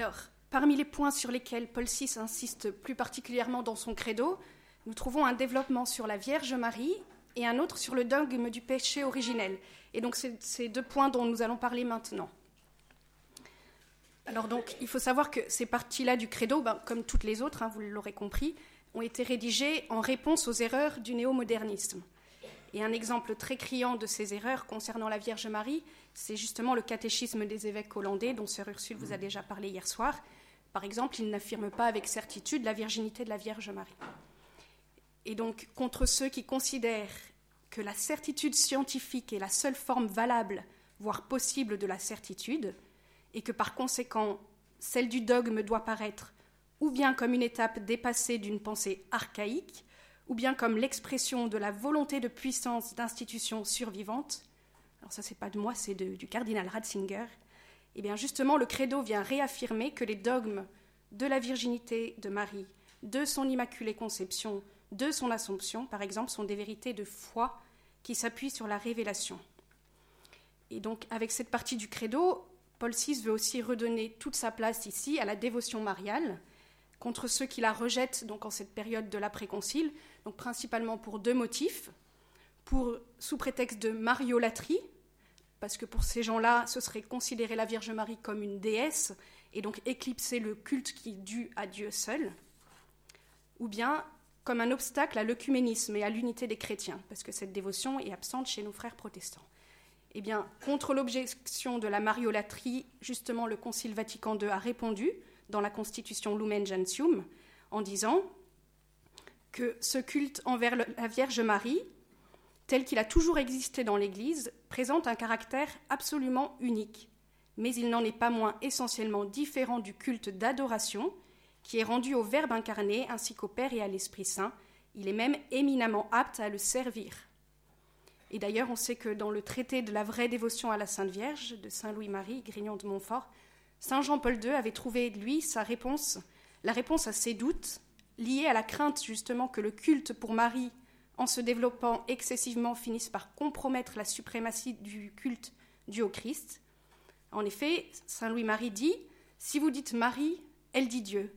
Alors, parmi les points sur lesquels Paul VI insiste plus particulièrement dans son credo, nous trouvons un développement sur la Vierge Marie et un autre sur le dogme du péché originel. Et donc, c'est ces deux points dont nous allons parler maintenant. Alors donc, il faut savoir que ces parties-là du credo, ben, comme toutes les autres, hein, vous l'aurez compris, ont été rédigées en réponse aux erreurs du néo-modernisme. Et un exemple très criant de ces erreurs concernant la Vierge Marie, c'est justement le catéchisme des évêques hollandais, dont Sœur Ursule vous a déjà parlé hier soir. Par exemple, il n'affirme pas avec certitude la virginité de la Vierge Marie. Et donc, contre ceux qui considèrent que la certitude scientifique est la seule forme valable, voire possible de la certitude, et que par conséquent, celle du dogme doit paraître ou bien comme une étape dépassée d'une pensée archaïque, ou bien comme l'expression de la volonté de puissance d'institutions survivantes. Alors ça, c'est pas de moi, c'est du cardinal Ratzinger. Eh bien, justement, le credo vient réaffirmer que les dogmes de la virginité de Marie, de son immaculée conception, de son assomption, par exemple, sont des vérités de foi qui s'appuient sur la révélation. Et donc, avec cette partie du credo, Paul VI veut aussi redonner toute sa place ici à la dévotion mariale, contre ceux qui la rejettent donc en cette période de l'après-concile, donc principalement pour deux motifs. Sous prétexte de mariolatrie, parce que pour ces gens-là, ce serait considérer la Vierge Marie comme une déesse et donc éclipser le culte qui est dû à Dieu seul, ou bien comme un obstacle à l'œcuménisme et à l'unité des chrétiens, parce que cette dévotion est absente chez nos frères protestants. Eh bien, contre l'objection de la mariolatrie, justement, le Concile Vatican II a répondu dans la Constitution Lumen Gentium en disant que ce culte envers la Vierge Marie, tel qu'il a toujours existé dans l'Église, présente un caractère absolument unique, mais il n'en est pas moins essentiellement différent du culte d'adoration qui est rendu au Verbe incarné ainsi qu'au Père et à l'Esprit Saint. Il est même éminemment apte à le servir. Et d'ailleurs, on sait que dans le traité de la vraie dévotion à la Sainte Vierge de Saint Louis-Marie, Grignon de Montfort, Saint Jean-Paul II avait trouvé, lui, sa réponse, la réponse à ses doutes, liée à la crainte justement que le culte pour Marie, en se développant excessivement, finisse par compromettre la suprématie du culte dû au Christ. En effet, Saint Louis-Marie dit Si vous dites Marie, elle dit Dieu.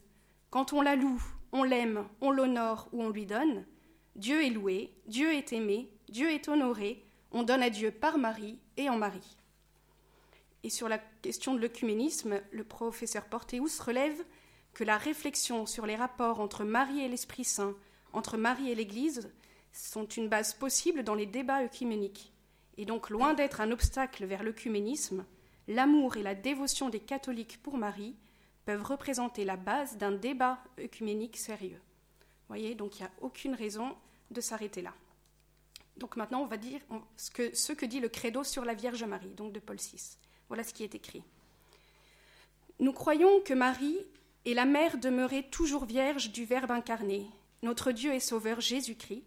Quand on la loue, on l'aime, on l'honore ou on lui donne, Dieu est loué, Dieu est aimé, Dieu est honoré, on donne à Dieu par Marie et en Marie. Et sur la question de l'œcuménisme, le professeur Porteus relève que la réflexion sur les rapports entre Marie et l'Esprit Saint, entre Marie et l'Église, sont une base possible dans les débats œcuméniques. Et donc, loin d'être un obstacle vers l'œcuménisme, l'amour et la dévotion des catholiques pour Marie peuvent représenter la base d'un débat œcuménique sérieux. Vous voyez, donc il n'y a aucune raison de s'arrêter là. Donc maintenant, on va dire ce que, ce que dit le credo sur la Vierge Marie, donc de Paul VI. Voilà ce qui est écrit. Nous croyons que Marie est la mère demeurée toujours vierge du Verbe incarné, notre Dieu et Sauveur Jésus-Christ,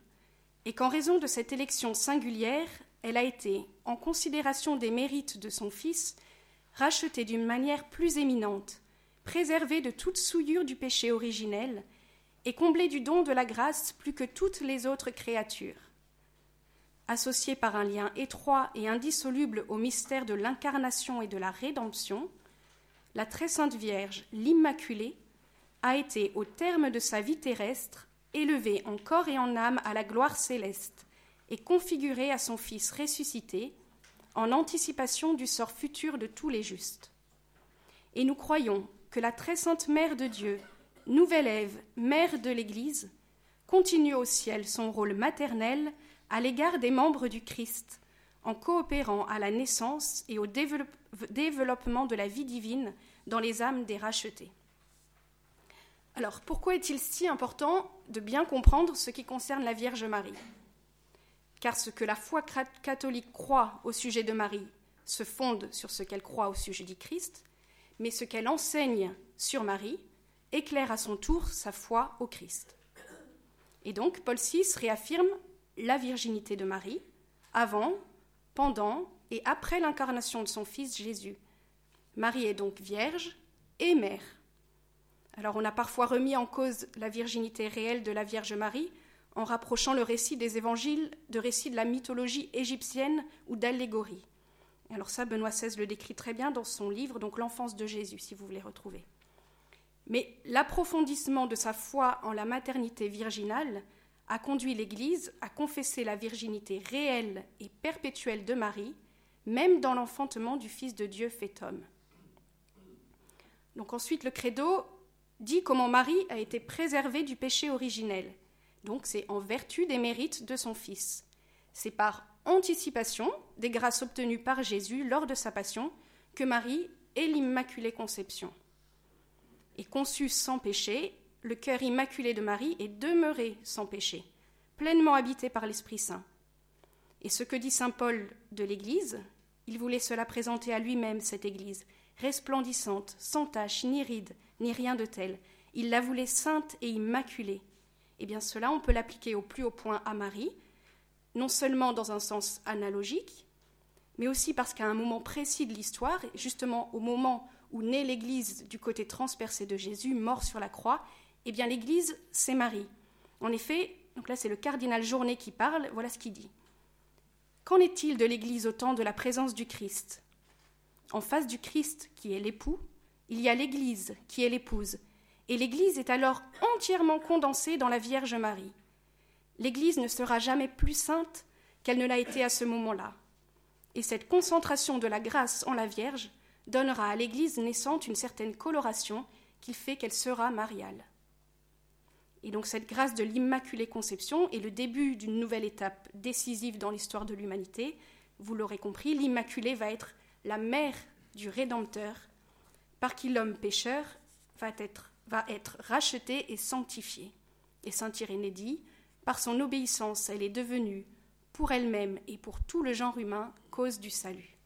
et qu'en raison de cette élection singulière, elle a été, en considération des mérites de son Fils, rachetée d'une manière plus éminente, préservée de toute souillure du péché originel, et comblée du don de la grâce plus que toutes les autres créatures. Associée par un lien étroit et indissoluble au mystère de l'incarnation et de la rédemption, la très sainte Vierge, l'Immaculée, a été, au terme de sa vie terrestre, élevée en corps et en âme à la gloire céleste et configurée à son Fils ressuscité, en anticipation du sort futur de tous les justes. Et nous croyons que la très sainte Mère de Dieu, nouvelle Ève, Mère de l'Église, continue au ciel son rôle maternel à l'égard des membres du Christ, en coopérant à la naissance et au développement de la vie divine dans les âmes des rachetés. Alors, pourquoi est-il si important de bien comprendre ce qui concerne la Vierge Marie? Car ce que la foi catholique croit au sujet de Marie se fonde sur ce qu'elle croit au sujet du Christ, mais ce qu'elle enseigne sur Marie éclaire à son tour sa foi au Christ. Et donc, Paul VI réaffirme la virginité de Marie, avant, pendant et après l'incarnation de son Fils Jésus. Marie est donc vierge et mère. Alors on a parfois remis en cause la virginité réelle de la Vierge Marie en rapprochant le récit des évangiles de récits de la mythologie égyptienne ou d'allégories. Alors ça, Benoît XVI le décrit très bien dans son livre, donc L'enfance de Jésus, si vous voulez retrouver. Mais l'approfondissement de sa foi en la maternité virginale a conduit l'Église à confesser la virginité réelle et perpétuelle de Marie, même dans l'enfantement du Fils de Dieu fait homme. Donc ensuite, le credo dit comment Marie a été préservée du péché originel. Donc c'est en vertu des mérites de son Fils. C'est par anticipation des grâces obtenues par Jésus lors de sa passion que Marie est l'Immaculée Conception. Et conçue sans péché, le cœur immaculé de Marie est demeuré sans péché, pleinement habité par l'Esprit Saint. Et ce que dit Saint Paul de l'Église, il voulait cela présenter à lui-même, cette Église, resplendissante, sans tache, ni ride, ni rien de tel. Il la voulait sainte et immaculée. Eh bien cela, on peut l'appliquer au plus haut point à Marie, non seulement dans un sens analogique, mais aussi parce qu'à un moment précis de l'histoire, justement au moment où naît l'Église du côté transpercé de Jésus, mort sur la croix, eh bien l'Église, c'est Marie. En effet, donc là c'est le cardinal Journet qui parle, voilà ce qu'il dit. Qu'en est-il de l'Église au temps de la présence du Christ? En face du Christ, qui est l'époux, il y a l'Église, qui est l'épouse, et l'Église est alors entièrement condensée dans la Vierge Marie. L'Église ne sera jamais plus sainte qu'elle ne l'a été à ce moment-là. Et cette concentration de la grâce en la Vierge donnera à l'Église naissante une certaine coloration qui fait qu'elle sera mariale. Et donc cette grâce de l'Immaculée Conception est le début d'une nouvelle étape décisive dans l'histoire de l'humanité. Vous l'aurez compris, l'Immaculée va être la mère du Rédempteur, par qui l'homme pécheur va être, va être racheté et sanctifié. Et saint Irénée dit, par son obéissance, elle est devenue, pour elle-même et pour tout le genre humain, cause du salut.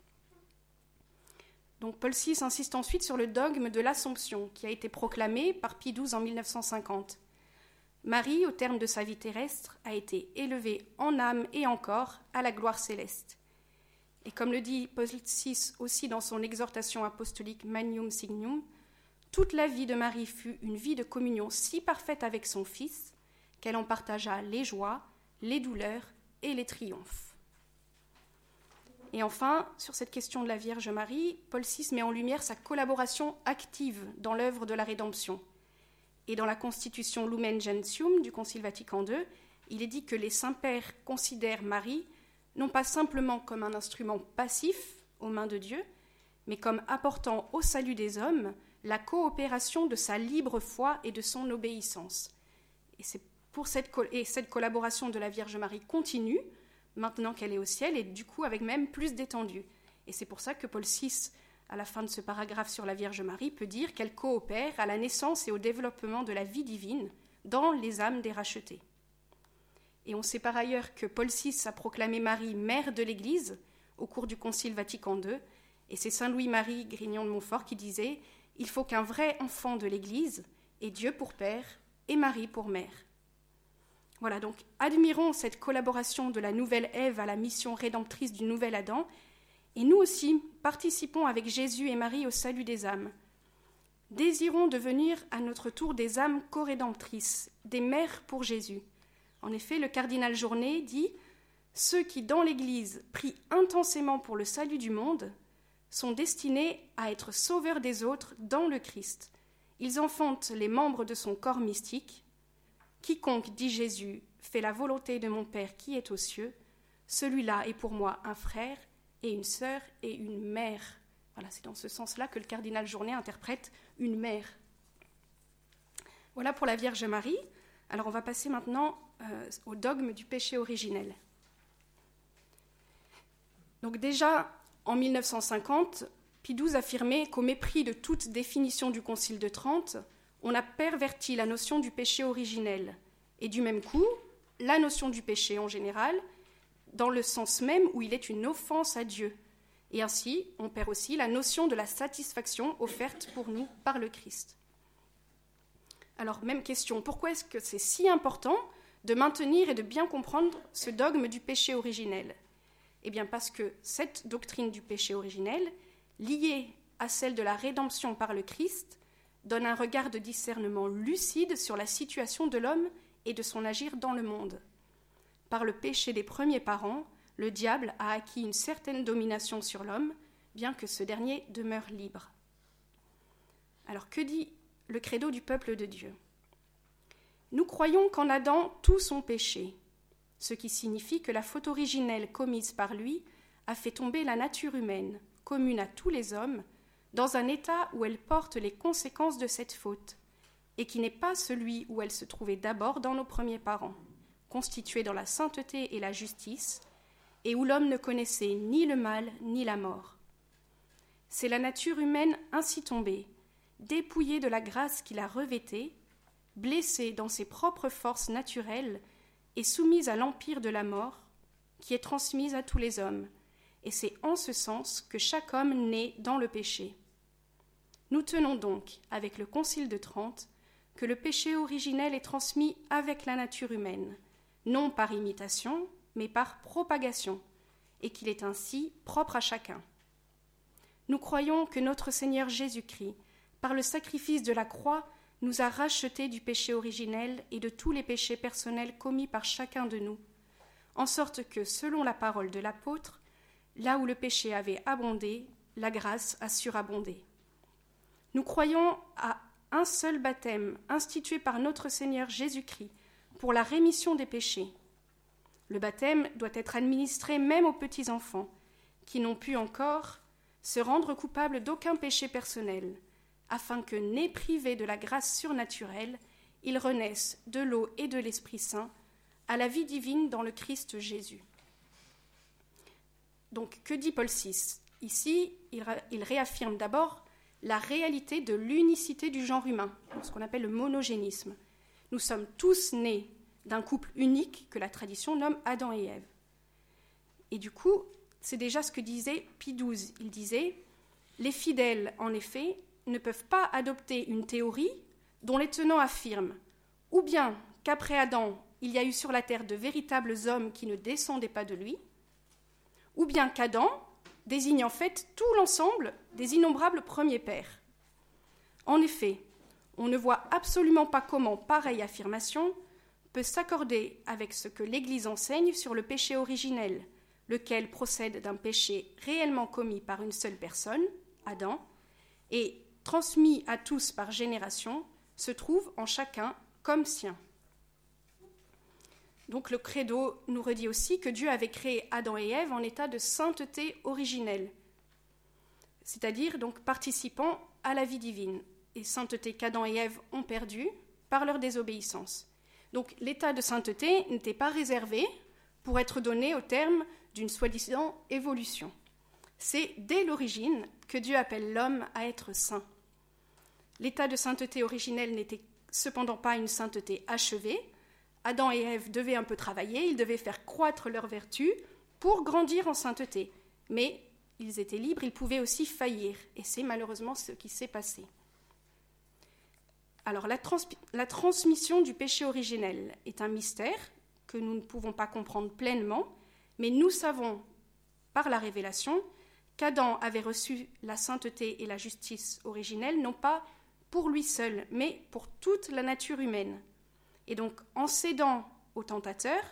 Donc Paul VI insiste ensuite sur le dogme de l'Assomption qui a été proclamé par Pie XII en 1950. Marie, au terme de sa vie terrestre, a été élevée en âme et en corps à la gloire céleste. Et comme le dit Paul VI aussi dans son exhortation apostolique Magnum Signum, toute la vie de Marie fut une vie de communion si parfaite avec son Fils qu'elle en partagea les joies, les douleurs et les triomphes. Et enfin, sur cette question de la Vierge Marie, Paul VI met en lumière sa collaboration active dans l'œuvre de la rédemption. Et dans la constitution Lumen Gentium du Concile Vatican II, il est dit que les saints-pères considèrent Marie non pas simplement comme un instrument passif aux mains de Dieu, mais comme apportant au salut des hommes la coopération de sa libre foi et de son obéissance. Et pour cette, et cette collaboration de la Vierge Marie continue maintenant qu'elle est au ciel, et du coup avec même plus d'étendue. Et c'est pour ça que Paul VI, à la fin de ce paragraphe sur la Vierge Marie, peut dire qu'elle coopère à la naissance et au développement de la vie divine dans les âmes des rachetés. Et on sait par ailleurs que Paul VI a proclamé Marie mère de l'Église au cours du Concile Vatican II, et c'est Saint Louis-Marie Grignon de Montfort qui disait Il faut qu'un vrai enfant de l'Église ait Dieu pour père et Marie pour mère. Voilà, donc admirons cette collaboration de la nouvelle Ève à la mission rédemptrice du nouvel Adam, et nous aussi participons avec Jésus et Marie au salut des âmes. Désirons devenir à notre tour des âmes co-rédemptrices, des mères pour Jésus. En effet, le cardinal Journet dit Ceux qui, dans l'Église, prient intensément pour le salut du monde, sont destinés à être sauveurs des autres dans le Christ. Ils enfantent les membres de son corps mystique, Quiconque, dit Jésus, fait la volonté de mon Père qui est aux cieux, celui-là est pour moi un frère et une sœur et une mère. Voilà, c'est dans ce sens-là que le cardinal Journet interprète une mère. Voilà pour la Vierge Marie. Alors on va passer maintenant euh, au dogme du péché originel. Donc déjà en 1950, Pie affirmait qu'au mépris de toute définition du Concile de Trente, on a perverti la notion du péché originel, et du même coup, la notion du péché en général, dans le sens même où il est une offense à Dieu. Et ainsi, on perd aussi la notion de la satisfaction offerte pour nous par le Christ. Alors, même question, pourquoi est-ce que c'est si important de maintenir et de bien comprendre ce dogme du péché originel? Eh bien parce que cette doctrine du péché originel, liée à celle de la rédemption par le Christ, donne un regard de discernement lucide sur la situation de l'homme et de son agir dans le monde. Par le péché des premiers parents, le diable a acquis une certaine domination sur l'homme, bien que ce dernier demeure libre. Alors que dit le credo du peuple de Dieu? Nous croyons qu'en Adam tous ont péché, ce qui signifie que la faute originelle commise par lui a fait tomber la nature humaine, commune à tous les hommes, dans un état où elle porte les conséquences de cette faute, et qui n'est pas celui où elle se trouvait d'abord dans nos premiers parents, constitués dans la sainteté et la justice, et où l'homme ne connaissait ni le mal ni la mort. C'est la nature humaine ainsi tombée, dépouillée de la grâce qui la revêtait, blessée dans ses propres forces naturelles et soumise à l'empire de la mort, qui est transmise à tous les hommes, et c'est en ce sens que chaque homme naît dans le péché. Nous tenons donc, avec le Concile de Trente, que le péché originel est transmis avec la nature humaine, non par imitation, mais par propagation, et qu'il est ainsi propre à chacun. Nous croyons que notre Seigneur Jésus-Christ, par le sacrifice de la croix, nous a rachetés du péché originel et de tous les péchés personnels commis par chacun de nous, en sorte que, selon la parole de l'apôtre, là où le péché avait abondé, la grâce a surabondé. Nous croyons à un seul baptême institué par notre Seigneur Jésus-Christ pour la rémission des péchés. Le baptême doit être administré même aux petits-enfants, qui n'ont pu encore se rendre coupables d'aucun péché personnel, afin que, nés privés de la grâce surnaturelle, ils renaissent de l'eau et de l'Esprit Saint à la vie divine dans le Christ Jésus. Donc, que dit Paul VI Ici, il, réaffirme d'abord la réalité de l'unicité du genre humain, ce qu'on appelle le monogénisme. Nous sommes tous nés d'un couple unique que la tradition nomme Adam et Ève. Et du coup, c'est déjà ce que disait Pie XII. Il disait Les fidèles, en effet, ne peuvent pas adopter une théorie dont les tenants affirment ou bien qu'après Adam, il y a eu sur la terre de véritables hommes qui ne descendaient pas de lui, ou bien qu'Adam désigne en fait tout l'ensemble des innombrables premiers pères. En effet, on ne voit absolument pas comment pareille affirmation peut s'accorder avec ce que l'Église enseigne sur le péché originel, lequel procède d'un péché réellement commis par une seule personne, Adam, et transmis à tous par génération, se trouve en chacun comme sien. Donc le credo nous redit aussi que Dieu avait créé Adam et Ève en état de sainteté originelle, c'est-à-dire donc participant à la vie divine, et sainteté qu'Adam et Ève ont perdue par leur désobéissance. Donc l'état de sainteté n'était pas réservé pour être donné au terme d'une soi-disant évolution. C'est dès l'origine que Dieu appelle l'homme à être saint. L'état de sainteté originel n'était cependant pas une sainteté achevée, Adam et Ève devaient un peu travailler, ils devaient faire croître leur vertu pour grandir en sainteté. Mais ils étaient libres, ils pouvaient aussi faillir, et c'est malheureusement ce qui s'est passé. Alors la, transmission du péché originel est un mystère que nous ne pouvons pas comprendre pleinement, mais nous savons par la révélation qu'Adam avait reçu la sainteté et la justice originelle non pas pour lui seul, mais pour toute la nature humaine. Et donc, en cédant au tentateur,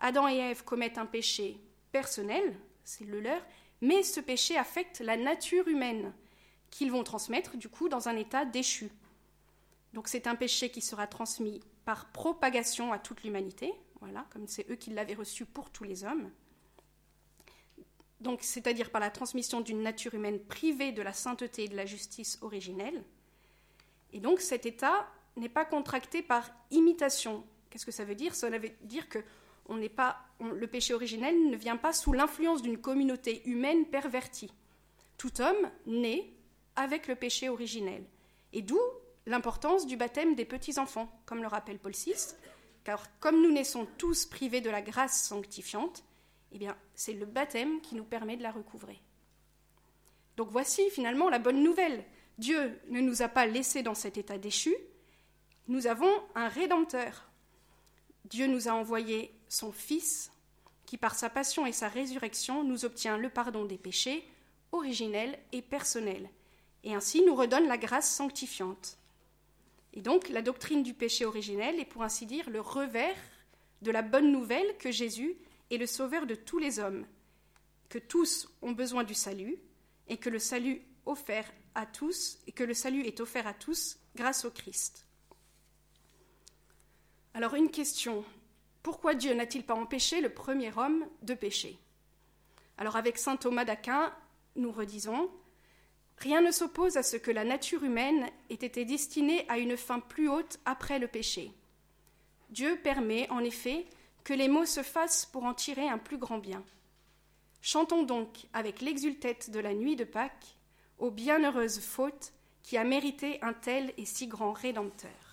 Adam et Ève commettent un péché personnel, c'est le leur, mais ce péché affecte la nature humaine, qu'ils vont transmettre du coup dans un état déchu. Donc c'est un péché qui sera transmis par propagation à toute l'humanité, voilà, comme c'est eux qui l'avaient reçu pour tous les hommes. Donc c'est-à-dire par la transmission d'une nature humaine privée de la sainteté et de la justice originelle. Et donc cet état n'est pas contracté par imitation. Qu'est-ce que ça veut dire? Ça veut dire que le péché originel ne vient pas sous l'influence d'une communauté humaine pervertie. Tout homme naît avec le péché originel. Et d'où l'importance du baptême des petits-enfants, comme le rappelle Paul VI, car comme nous naissons tous privés de la grâce sanctifiante, eh bien, c'est le baptême qui nous permet de la recouvrer. Donc voici finalement la bonne nouvelle. Dieu ne nous a pas laissés dans cet état déchu, nous avons un Rédempteur. Dieu nous a envoyé son Fils, qui par sa passion et sa résurrection nous obtient le pardon des péchés, originels et personnels, et ainsi nous redonne la grâce sanctifiante. Et donc la doctrine du péché originel est pour ainsi dire le revers de la bonne nouvelle que Jésus est le sauveur de tous les hommes, que tous ont besoin du salut, et que le salut offert à tous et que le salut est offert à tous grâce au Christ. Alors une question, pourquoi Dieu n'a-t-il pas empêché le premier homme de pécher? Alors avec saint Thomas d'Aquin, nous redisons, rien ne s'oppose à ce que la nature humaine ait été destinée à une fin plus haute après le péché. Dieu permet en effet que les mots se fassent pour en tirer un plus grand bien. Chantons donc avec l'exultète de la nuit de Pâques aux bienheureuses fautes qui a mérité un tel et si grand Rédempteur.